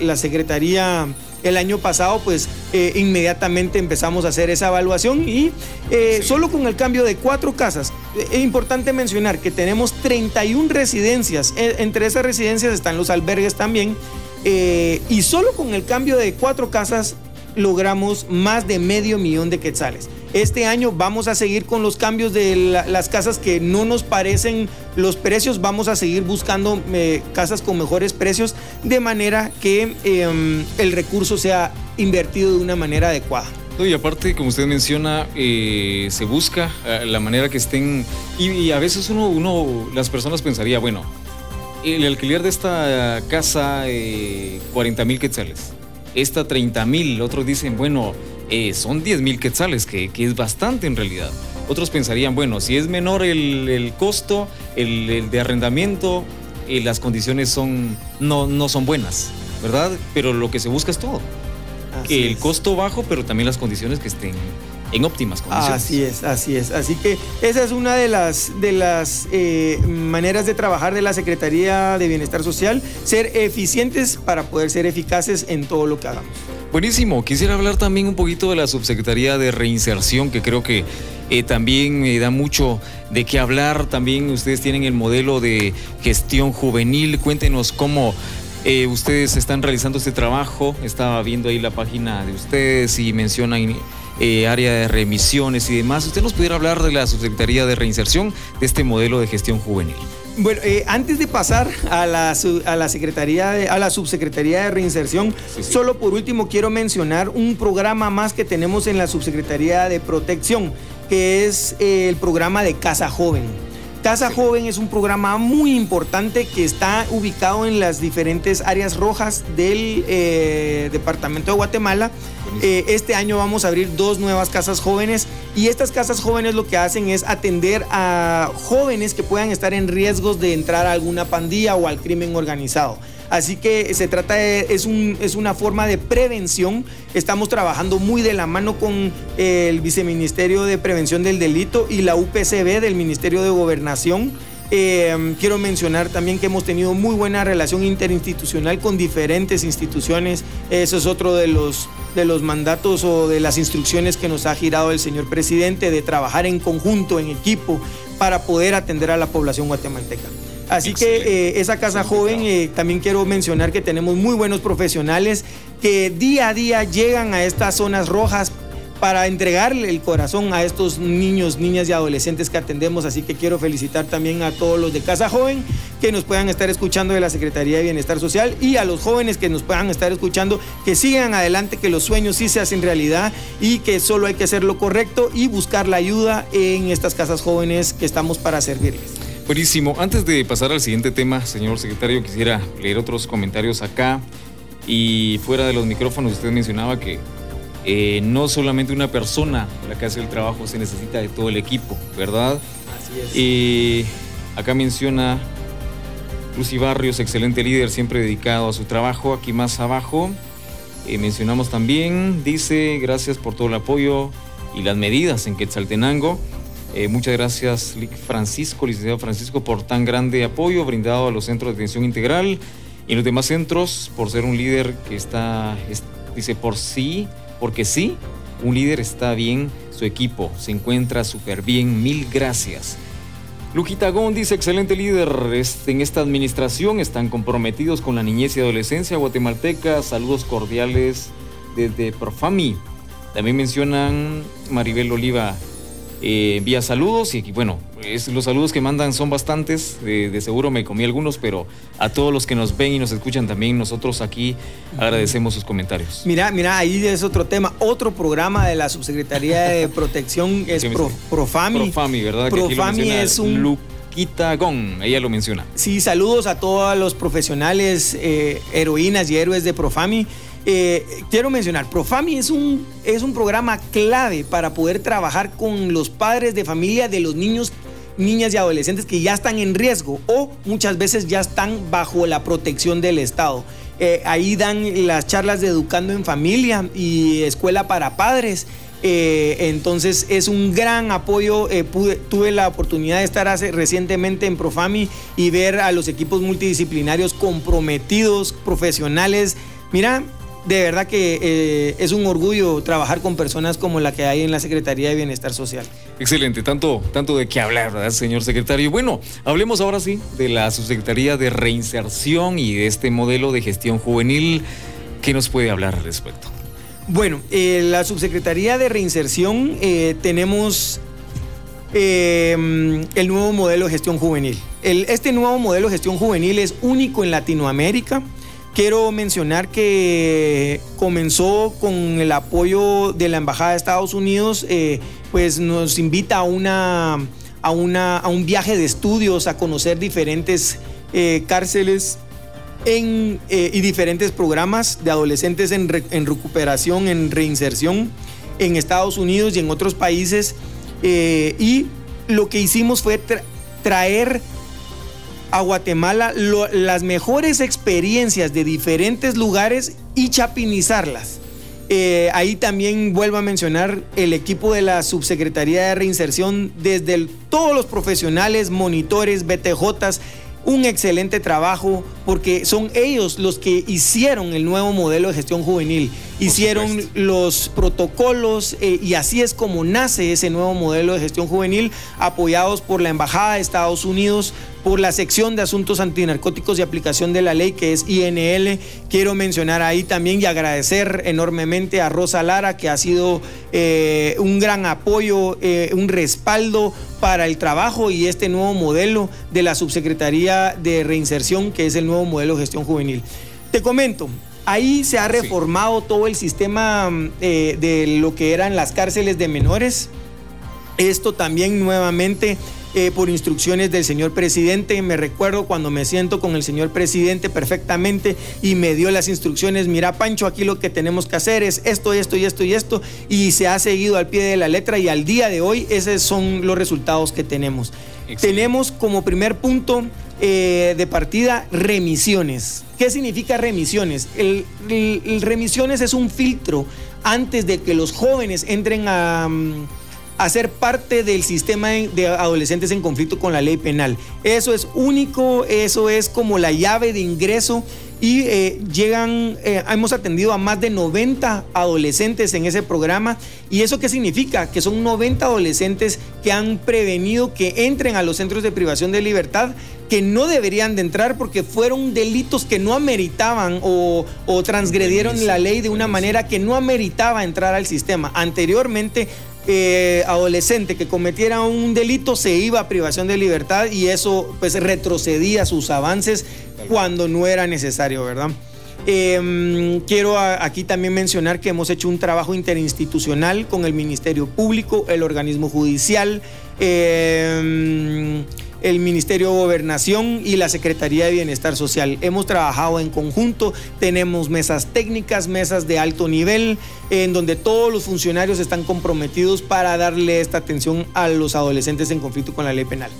la Secretaría el año pasado, pues eh, inmediatamente empezamos a hacer esa evaluación y eh, solo con el cambio de cuatro casas, es importante mencionar que tenemos 31 residencias, entre esas residencias están los albergues también, y solo con el cambio de cuatro casas logramos más de medio millón de quetzales. Este año vamos a seguir con los cambios de las casas que no nos parecen los precios. Vamos a seguir buscando eh, casas con mejores precios de manera que em, el recurso sea invertido de una manera adecuada. y aparte, como usted menciona, eh, se busca eh, la manera que estén. Y, a veces uno, uno, las personas pensaría, bueno, el alquiler de esta casa, 40 mil quetzales. Esta 30 mil. Otros dicen, bueno, eh, son 10 mil quetzales, que, que, es bastante en realidad. Otros pensarían, bueno, si es menor el, costo, el, de arrendamiento, eh, las condiciones son, no, no son buenas, ¿verdad? Pero lo que se busca es todo. el costo bajo, pero también las condiciones que estén en óptimas condiciones. Así es, así es. Así que esa es una de las, de las eh, maneras de trabajar de la Secretaría de Bienestar Social, ser eficientes para poder ser eficaces en todo lo que hagamos. Buenísimo. Quisiera hablar también un poquito de la Subsecretaría de Reinserción, que creo que eh, también me da mucho de qué hablar. También ustedes tienen el modelo de gestión juvenil. Cuéntenos cómo eh, ustedes están realizando este trabajo. Estaba viendo ahí la página de ustedes y mencionan eh, área de remisiones y demás. ¿Usted nos pudiera hablar de la Subsecretaría de Reinserción, de este modelo de gestión juvenil? Bueno, eh, antes de pasar a la, a la Secretaría a la Subsecretaría de Reinserción, solo por último quiero mencionar un programa más que tenemos en la Subsecretaría de Protección, que es eh, el programa de Casa Joven. Casa Joven es un programa muy importante que está ubicado en las diferentes áreas rojas del eh, departamento de Guatemala. Eh, este año vamos a abrir dos nuevas casas jóvenes y estas casas jóvenes lo que hacen es atender a jóvenes que puedan estar en riesgos de entrar a alguna pandilla o al crimen organizado. Así que se trata de, es, un, es una forma de prevención. Estamos trabajando muy de la mano con el Viceministerio de Prevención del Delito y la UPCB del Ministerio de Gobernación. Eh, quiero mencionar también que hemos tenido muy buena relación interinstitucional con diferentes instituciones. Eso es otro de los, de los mandatos o de las instrucciones que nos ha girado el señor presidente de trabajar en conjunto, en equipo, para poder atender a la población guatemalteca. Así que eh, esa casa joven, eh, también quiero mencionar que tenemos muy buenos profesionales que día a día llegan a estas zonas rojas para entregarle el corazón a estos niños, niñas y adolescentes que atendemos. Así que quiero felicitar también a todos los de Casa Joven que nos puedan estar escuchando de la Secretaría de Bienestar Social y a los jóvenes que nos puedan estar escuchando, que sigan adelante, que los sueños sí se hacen realidad y que solo hay que hacer lo correcto y buscar la ayuda en estas casas jóvenes que estamos para servirles. Buenísimo. Antes de pasar al siguiente tema, señor secretario, quisiera leer otros comentarios acá. Y fuera de los micrófonos, usted mencionaba que eh, no solamente una persona la que hace el trabajo, se necesita de todo el equipo, ¿verdad? Así es. Y acá menciona Lucy Barrios, excelente líder, siempre dedicado a su trabajo. Aquí más abajo eh, mencionamos también, dice, gracias por todo el apoyo y las medidas en Quetzaltenango. Eh, muchas gracias, Francisco, licenciado Francisco, por tan grande apoyo brindado a los centros de atención integral y los demás centros por ser un líder que está, dice, por sí porque sí, un líder está bien, su equipo se encuentra súper bien, mil gracias. Luquita Gón dice, excelente líder en esta administración, están comprometidos con la niñez y adolescencia guatemalteca, saludos cordiales desde Profami. También mencionan Maribel Oliva, eh, vía saludos y bueno, los saludos que mandan son bastantes, de, seguro me comí algunos, pero a todos los que nos ven y nos escuchan también, nosotros aquí agradecemos sus comentarios. Mira, mira, ahí es otro tema, otro programa de la Subsecretaría de Protección es Profami. Profami, ¿verdad? Profami es un... Luquita Gon, ella lo menciona. Sí, saludos a todos los profesionales, eh, heroínas y héroes de Profami. Eh, quiero mencionar, Profami es un, es un programa clave para poder trabajar con los padres de familia de los niños niñas y adolescentes que ya están en riesgo o muchas veces ya están bajo la protección del Estado. Eh, ahí dan las charlas de Educando en Familia y Escuela para Padres. Eh, entonces es un gran apoyo. tuve la oportunidad de estar hace, recientemente en Profami y ver a los equipos multidisciplinarios comprometidos, profesionales. Mira, de verdad que eh, es un orgullo trabajar con personas como la que hay en la Secretaría de Bienestar Social. Excelente, tanto, tanto de qué hablar, ¿verdad, señor secretario? Bueno, hablemos ahora sí de la Subsecretaría de Reinserción y de este modelo de gestión juvenil. ¿Qué nos puede hablar al respecto? Bueno, eh, la Subsecretaría de Reinserción eh, tenemos el nuevo modelo de gestión juvenil. este nuevo modelo de gestión juvenil es único en Latinoamérica. Quiero mencionar que comenzó con el apoyo de la Embajada de Estados Unidos, eh, pues nos invita a, una, a, una, a un viaje de estudios, a conocer diferentes eh, cárceles eh, y diferentes programas de adolescentes en, recuperación, en reinserción en Estados Unidos y en otros países. y lo que hicimos fue traer a Guatemala las mejores experiencias de diferentes lugares y chapinizarlas. Eh, ahí también vuelvo a mencionar el equipo de la Subsecretaría de Reinserción, desde todos los profesionales, monitores, BTJs, un excelente trabajo porque son ellos los que hicieron el nuevo modelo de gestión juvenil, hicieron los protocolos eh, y así es como nace ese nuevo modelo de gestión juvenil apoyados por la Embajada de Estados Unidos, por la sección de asuntos antinarcóticos y aplicación de la ley que es INL. Quiero mencionar ahí también y agradecer enormemente a Rosa Lara que ha sido eh, un gran apoyo, eh, un respaldo para el trabajo y este nuevo modelo de la Subsecretaría de Reinserción que es el nuevo modelo de gestión juvenil. Te comento, ahí se ha reformado todo el sistema eh, de lo que eran las cárceles de menores. Esto también nuevamente eh, por instrucciones del señor presidente. Me recuerdo cuando me siento con el señor presidente perfectamente y me dio las instrucciones, mira Pancho, aquí lo que tenemos que hacer es esto, esto y esto y esto, y se ha seguido al pie de la letra y al día de hoy esos son los resultados que tenemos. Tenemos como primer punto eh, de partida remisiones. ¿Qué significa remisiones? el, remisiones es un filtro antes de que los jóvenes entren a... Mm, hacer parte del sistema de adolescentes en conflicto con la ley penal. Eso es único, eso es como la llave de ingreso y eh, llegan, eh, hemos atendido a más de 90 adolescentes en ese programa. ¿Y eso qué significa? Que son 90 adolescentes que han prevenido que entren a los centros de privación de libertad que no deberían de entrar porque fueron delitos que no ameritaban o, o transgredieron la ley de una manera que no ameritaba entrar al sistema. Anteriormente eh, adolescente que cometiera un delito se iba a privación de libertad y eso pues retrocedía sus avances cuando no era necesario, ¿verdad? Em, quiero aquí también mencionar que hemos hecho un trabajo interinstitucional con el Ministerio Público, el organismo judicial, eh, el Ministerio de Gobernación y la Secretaría de Bienestar Social. Hemos trabajado en conjunto, tenemos mesas técnicas, mesas de alto nivel, en donde todos los funcionarios están comprometidos para darle esta atención a los adolescentes en conflicto con la ley penal.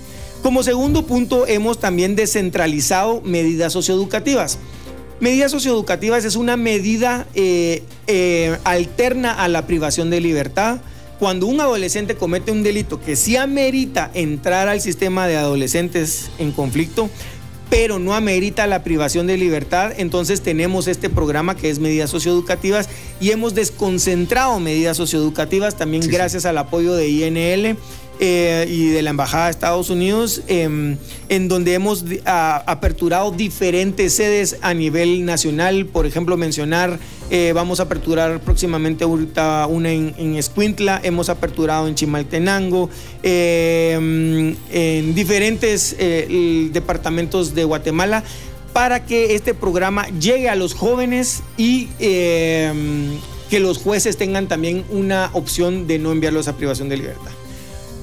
Como segundo punto, hemos también descentralizado medidas socioeducativas. Medidas socioeducativas es una medida eh, eh, alterna a la privación de libertad cuando un adolescente comete un delito que sí amerita entrar al sistema de adolescentes en conflicto, pero no amerita la privación de libertad, entonces tenemos este programa que es medidas socioeducativas y hemos desconcentrado medidas socioeducativas también gracias al apoyo de INL eh, y de la Embajada de Estados Unidos, em, en donde hemos aperturado diferentes sedes a nivel nacional. Por ejemplo, mencionar, eh, vamos a aperturar próximamente ahorita una en, en Escuintla, hemos aperturado en Chimaltenango, em, en diferentes eh, departamentos de Guatemala para que este programa llegue a los jóvenes y em, que los jueces tengan también una opción de no enviarlos a privación de libertad.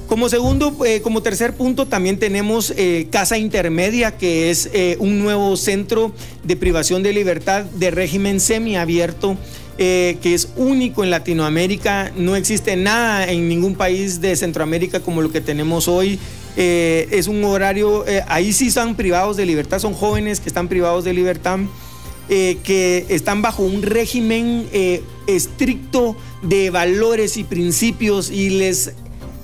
Como segundo, eh, como tercer punto, también tenemos eh, Casa Intermedia, que es eh, un nuevo centro de privación de libertad de régimen semiabierto. que es único en Latinoamérica, no existe nada en ningún país de Centroamérica como lo que tenemos hoy. Es un horario, ahí sí están privados de libertad, son jóvenes que están privados de libertad, que están bajo un régimen estricto de valores y principios y les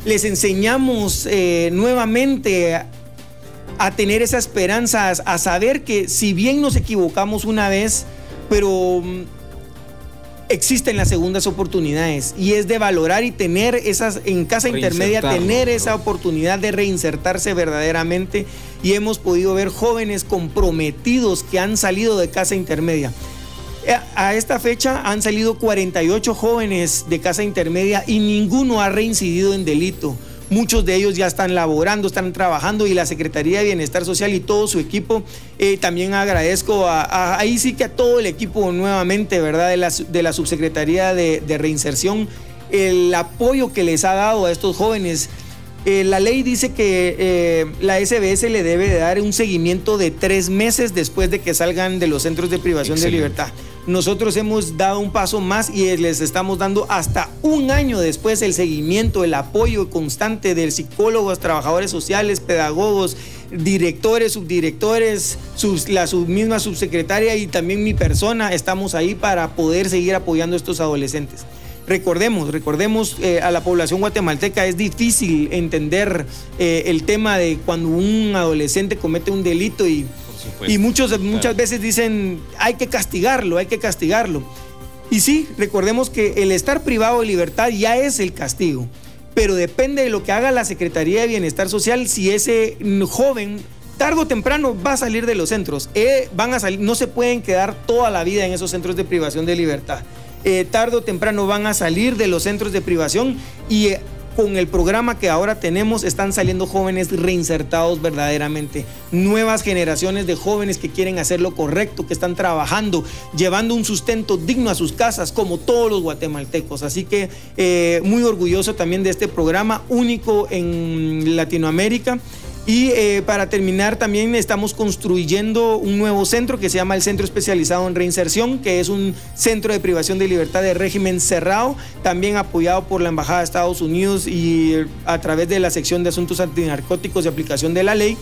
les enseñamos eh, nuevamente a, tener esa esperanza, a saber que si bien nos equivocamos una vez, pero mm, existen las segundas oportunidades y es de valorar y tener esas en casa intermedia tener esa oportunidad de reinsertarse verdaderamente. Y hemos podido ver jóvenes comprometidos que han salido de casa intermedia. Eh, a esta fecha han salido 48 jóvenes de casa intermedia y ninguno ha reincidido en delito. Muchos de ellos ya están laborando, están trabajando y la Secretaría de Bienestar Social y todo su equipo. Eh, también agradezco a, ahí sí que a todo el equipo nuevamente, ¿verdad? De la, de la Subsecretaría de, Reinserción, el apoyo que les ha dado a estos jóvenes. Eh, la ley dice que la SBS le debe de dar un seguimiento de tres meses después de que salgan de los centros de privación de libertad. Nosotros hemos dado un paso más y les estamos dando hasta un año después el seguimiento, el apoyo constante de psicólogos, trabajadores sociales, pedagogos, directores, subdirectores, la misma subsecretaria y también mi persona. Estamos ahí para poder seguir apoyando a estos adolescentes. Recordemos, recordemos eh, a la población guatemalteca es difícil entender eh, el tema de cuando un adolescente comete un delito y y muchos, muchas veces dicen, hay que castigarlo, hay que castigarlo. Y sí, recordemos que el estar privado de libertad ya es el castigo, pero depende de lo que haga la Secretaría de Bienestar Social si ese joven tarde o temprano va a salir de los centros. Eh, van a salir, no se pueden quedar toda la vida en esos centros de privación de libertad. Eh, tarde o temprano van a salir de los centros de privación y eh, con el programa que ahora tenemos están saliendo jóvenes reinsertados verdaderamente. Nuevas generaciones de jóvenes que quieren hacer lo correcto, que están trabajando, llevando un sustento digno a sus casas, como todos los guatemaltecos. Así que eh, muy orgulloso también de este programa único en Latinoamérica. Y eh, para terminar, también estamos construyendo un nuevo centro que se llama el Centro Especializado en Reinserción, que es un centro de privación de libertad de régimen cerrado, también apoyado por la Embajada de Estados Unidos y a través de la sección de asuntos antinarcóticos y aplicación de la ley.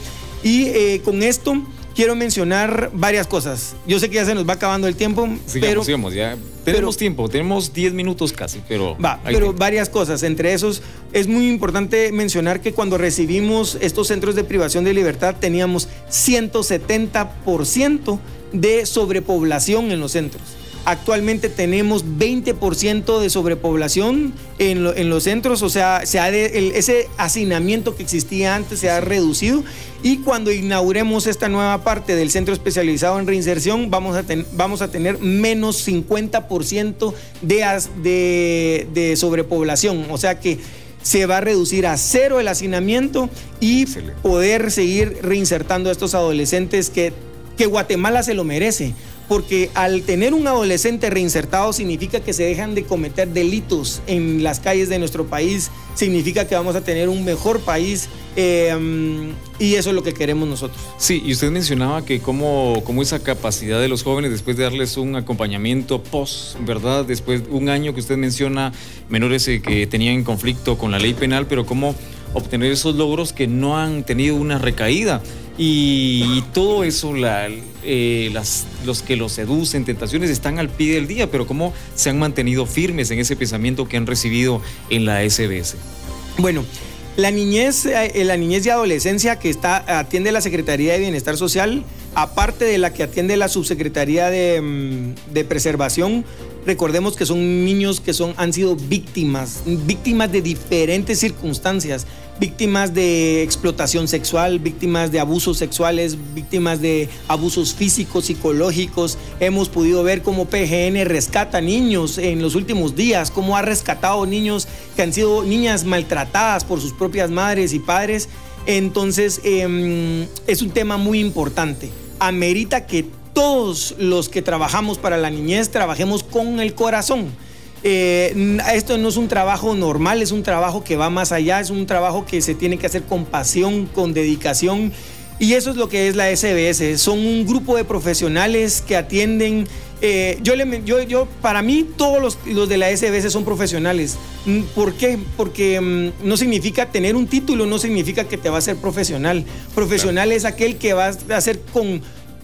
Y eh, con esto quiero mencionar varias cosas. Yo sé que ya se nos va acabando el tiempo, pero... Sigamos, ya tenemos tiempo, tenemos 10 minutos casi, pero... Va, pero varias cosas. Entre esos, es muy importante mencionar que cuando recibimos estos centros de privación de libertad teníamos 170% de sobrepoblación en los centros. Actualmente tenemos 20% de sobrepoblación en, los centros, o sea, se ese hacinamiento que existía antes se ha reducido. Y cuando inauguremos esta nueva parte del centro especializado en reinserción vamos a, vamos a tener menos 50% de, de, sobrepoblación, o sea que se va a reducir a cero el hacinamiento y poder seguir reinsertando a estos adolescentes que, que Guatemala se lo merece porque al tener un adolescente reinsertado significa que se dejan de cometer delitos en las calles de nuestro país, significa que vamos a tener un mejor país eh, y eso es lo que queremos nosotros. Sí, y usted mencionaba que como, como esa capacidad de los jóvenes después de darles un acompañamiento post, ¿verdad? Después de un año que usted menciona, menores eh, que tenían conflicto con la ley penal, pero cómo obtener esos logros que no han tenido una recaída. Y, todo eso, eh, las, los que los seducen, tentaciones, están al pie del día, pero cómo se han mantenido firmes en ese pensamiento que han recibido en la SBS. Bueno, la niñez, eh, la niñez y adolescencia que está, atiende la Secretaría de Bienestar Social, aparte de la que atiende la Subsecretaría de, mm, de Preservación, recordemos que son niños que son, han sido víctimas, víctimas de diferentes circunstancias víctimas de explotación sexual, víctimas de abusos sexuales, víctimas de abusos físicos, psicológicos. Hemos podido ver cómo PGN rescata niños en los últimos días, cómo ha rescatado niños que han sido niñas maltratadas por sus propias madres y padres. Entonces em, es un tema muy importante. Amerita que todos los que trabajamos para la niñez trabajemos con el corazón eh, esto no es un trabajo normal, es un trabajo que va más allá, es un trabajo que se tiene que hacer con pasión, con dedicación. Y eso es lo que es la SBS. Son un grupo de profesionales que atienden. Eh, yo, le, yo, yo, para mí, todos los, los, de la SBS son profesionales. Mm, ¿Por qué? Porque mm, no significa tener un título, no significa que te va a ser profesional. Profesional es aquel que va a hacer con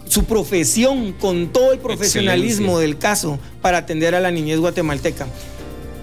su profesión con todo el profesionalismo del caso para atender a la niñez guatemalteca.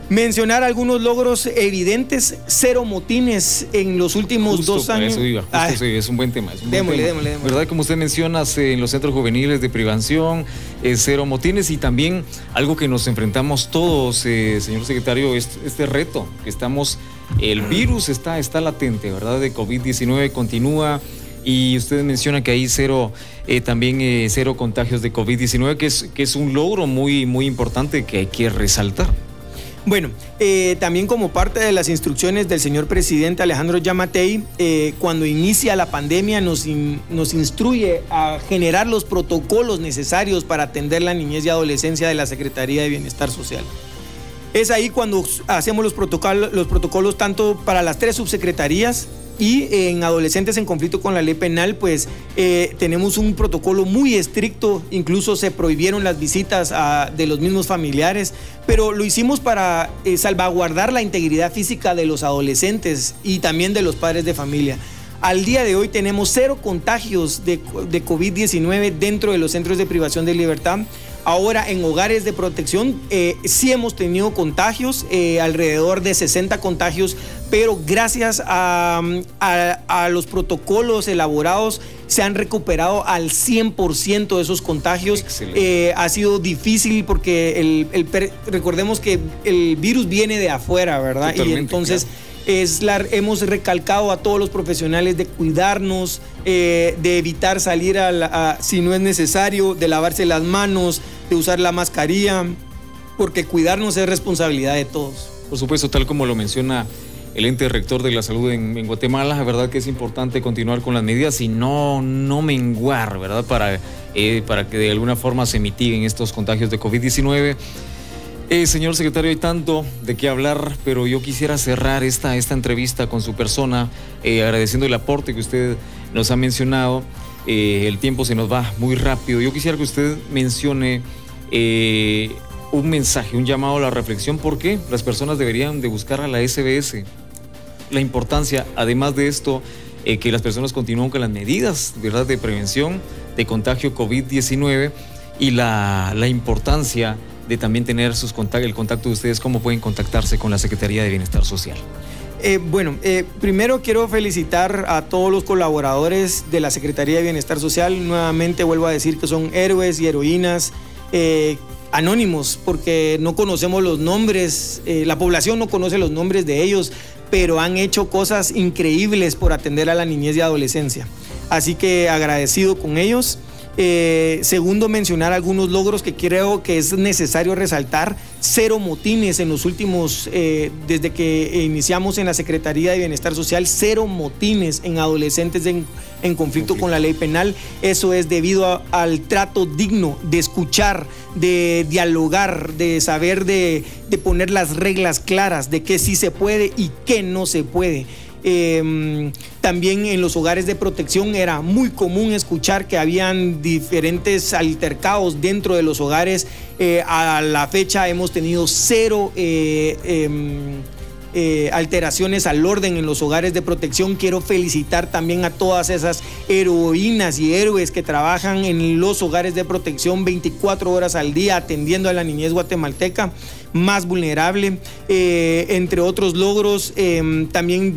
Mencionar algunos logros evidentes, cero motines en los últimos dos años. Ah. es un buen tema. démosle, démosle, démosle, ¿Verdad? Como usted menciona, en los centros juveniles de privación, eh, cero motines y también algo que nos enfrentamos todos, eh, señor secretario, este, este reto que estamos, el virus está, está latente, ¿verdad? De COVID-19 continúa y usted menciona que hay cero, eh, también eh, cero contagios de COVID-19, que es, que es un logro muy, muy importante que hay que resaltar. Bueno, eh, también como parte de las instrucciones del señor presidente Alejandro Yamatei, cuando inicia la pandemia nos, nos instruye a generar los protocolos necesarios para atender la niñez y adolescencia de la Secretaría de Bienestar Social. Es ahí cuando hacemos los protocolos, los protocolos tanto para las tres subsecretarías, y en adolescentes en conflicto con la ley penal, pues eh, tenemos un protocolo muy estricto, incluso se prohibieron las visitas de los mismos familiares, pero lo hicimos para eh, salvaguardar la integridad física de los adolescentes y también de los padres de familia. Al día de hoy tenemos cero contagios de, de COVID-19 dentro de los centros de privación de libertad. Ahora en hogares de protección eh, sí hemos tenido contagios, eh, alrededor de 60 contagios, pero gracias a, los protocolos elaborados se han recuperado al 100% de esos contagios. Eh, ha sido difícil porque el, recordemos que el virus viene de afuera, ¿verdad? y entonces es la, hemos recalcado a todos los profesionales de cuidarnos, eh, de evitar salir a, si no es necesario, de lavarse las manos, de usar la mascarilla, porque cuidarnos es responsabilidad de todos. Por supuesto, tal como lo menciona el ente rector de la salud en, Guatemala, la verdad que es importante continuar con las medidas y no, no menguar, ¿verdad? Para, eh, para que de alguna forma se mitiguen estos contagios de COVID-19. Eh, señor secretario, hay tanto de qué hablar, pero yo quisiera cerrar esta, esta entrevista con su persona, eh, agradeciendo el aporte que usted nos ha mencionado. Eh, el tiempo se nos va muy rápido. Yo quisiera que usted mencione un mensaje, un llamado a la reflexión, por qué las personas deberían de buscar a la SBS. La importancia, además de esto, que las personas continúen con las medidas ¿verdad? de prevención de contagio COVID-19 y la, la, importancia de también tener sus el contacto de ustedes, cómo pueden contactarse con la Secretaría de Bienestar Social. Eh, bueno, eh, primero quiero felicitar a todos los colaboradores de la Secretaría de Bienestar Social. Nuevamente vuelvo a decir que son héroes y heroínas eh, anónimos porque no conocemos los nombres, la población no conoce los nombres de ellos, pero han hecho cosas increíbles por atender a la niñez y adolescencia. Así que agradecido con ellos. Eh, segundo, mencionar algunos logros que creo que es necesario resaltar. Cero motines en los últimos, eh, desde que iniciamos en la Secretaría de Bienestar Social, cero motines en adolescentes en, conflicto con la ley penal. Eso es debido al trato digno de escuchar, de dialogar, de saber, de, de poner las reglas claras de qué sí se puede y qué no se puede. Em, también en los hogares de protección era muy común escuchar que habían diferentes altercados dentro de los hogares. Eh, a la fecha hemos tenido cero eh, em, eh, alteraciones al orden en los hogares de protección. Quiero felicitar también a todas esas heroínas y héroes que trabajan en los hogares de protección 24 horas al día atendiendo a la niñez guatemalteca más vulnerable. Eh, entre otros logros, em, también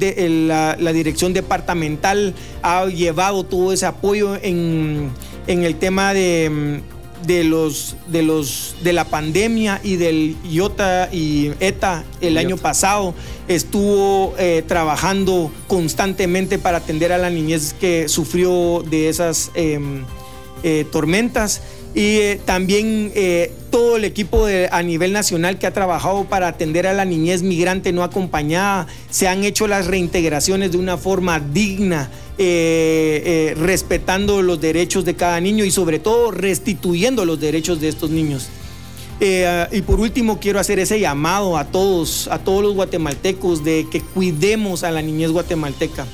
la, dirección departamental ha llevado todo ese apoyo en, el tema de de los de los de la pandemia y del IOTA y ETA el año pasado estuvo eh, trabajando constantemente para atender a la niñez que sufrió de esas em, eh, tormentas y eh, también eh, todo el equipo a nivel nacional que ha trabajado para atender a la niñez migrante no acompañada, se han hecho las reintegraciones de una forma digna, eh, respetando los derechos de cada niño y sobre todo restituyendo los derechos de estos niños. y por último quiero hacer ese llamado a todos, a todos los guatemaltecos de que cuidemos a la niñez guatemalteca.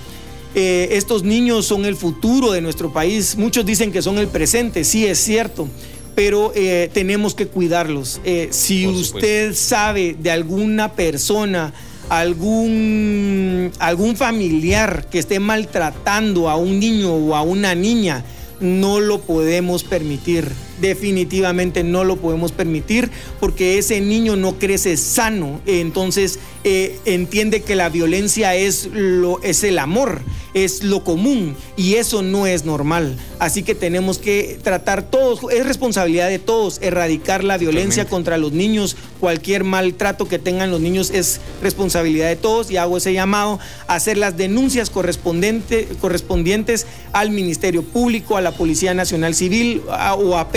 Eh, estos niños son el futuro de nuestro país. Muchos dicen que son el presente, sí es cierto, pero eh, tenemos que cuidarlos. Eh, si usted sabe de alguna persona, algún, algún familiar que esté maltratando a un niño o a una niña, no lo podemos permitir. Definitivamente no lo podemos permitir porque ese niño no crece sano. Entonces entiende que la violencia es, lo, es el amor es lo común y eso no es normal. Así que tenemos que tratar todos, es responsabilidad de todos, erradicar la violencia contra los niños, cualquier maltrato que tengan los niños es responsabilidad de todos y hago ese llamado a hacer las denuncias correspondientes al Ministerio Público, a la Policía Nacional Civil o a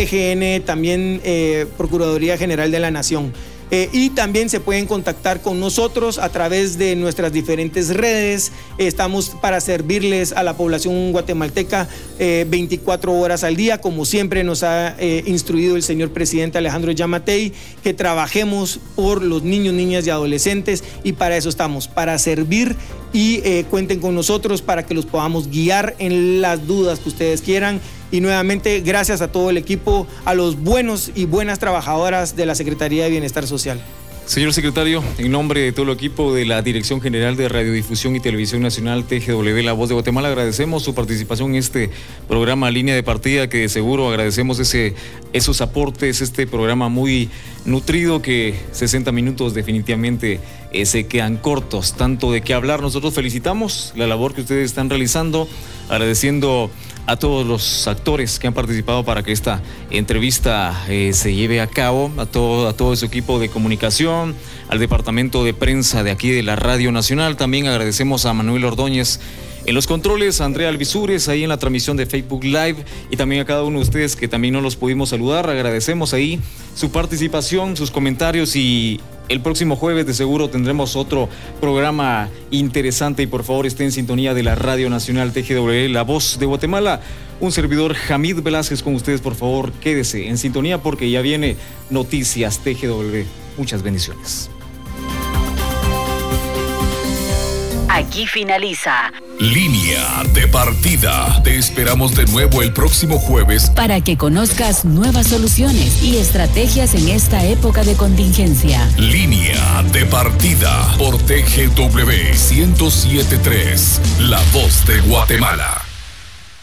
También eh, Procuraduría General de la Nación. Eh, y también se pueden contactar con nosotros a través de nuestras diferentes redes. Estamos para servirles a la población guatemalteca 24 eh, horas al día, como siempre nos ha instruido el señor presidente Alejandro Yamatei, que trabajemos por los niños, niñas y adolescentes y para eso estamos, para servir y cuenten con nosotros para que los podamos guiar en las dudas que ustedes quieran y nuevamente gracias a todo el equipo, a los buenos y buenas trabajadoras de la Secretaría de Bienestar Social. Señor secretario, en nombre de todo el equipo de la Dirección General de Radiodifusión y Televisión Nacional TGW La Voz de Guatemala, agradecemos su participación en este programa Línea de Partida, que de seguro agradecemos ese, esos aportes, este programa muy nutrido que 60 minutos definitivamente eh, se quedan cortos, tanto de qué hablar. Nosotros felicitamos la labor que ustedes están realizando, agradeciendo a todos los actores que han participado para que esta entrevista eh, se lleve a cabo, a todo, a todo su equipo de comunicación, al departamento de prensa de aquí de la Radio Nacional. También agradecemos a Manuel Ordóñez en los controles, Andrea Alvisures, ahí en la transmisión de Facebook Live y también a cada uno de ustedes que también no los pudimos saludar. Agradecemos ahí su participación, sus comentarios y el próximo jueves de seguro tendremos otro programa interesante y por favor esté en sintonía de la Radio Nacional TGW, La Voz de Guatemala. Un servidor Hamid Velázquez con ustedes, por favor, quédese en sintonía porque ya viene Noticias TGW. Muchas bendiciones. Aquí finaliza. Línea de partida. Te esperamos de nuevo el próximo jueves para que conozcas nuevas soluciones y estrategias en esta época de contingencia. Línea de partida por TGW 1073, La Voz de Guatemala.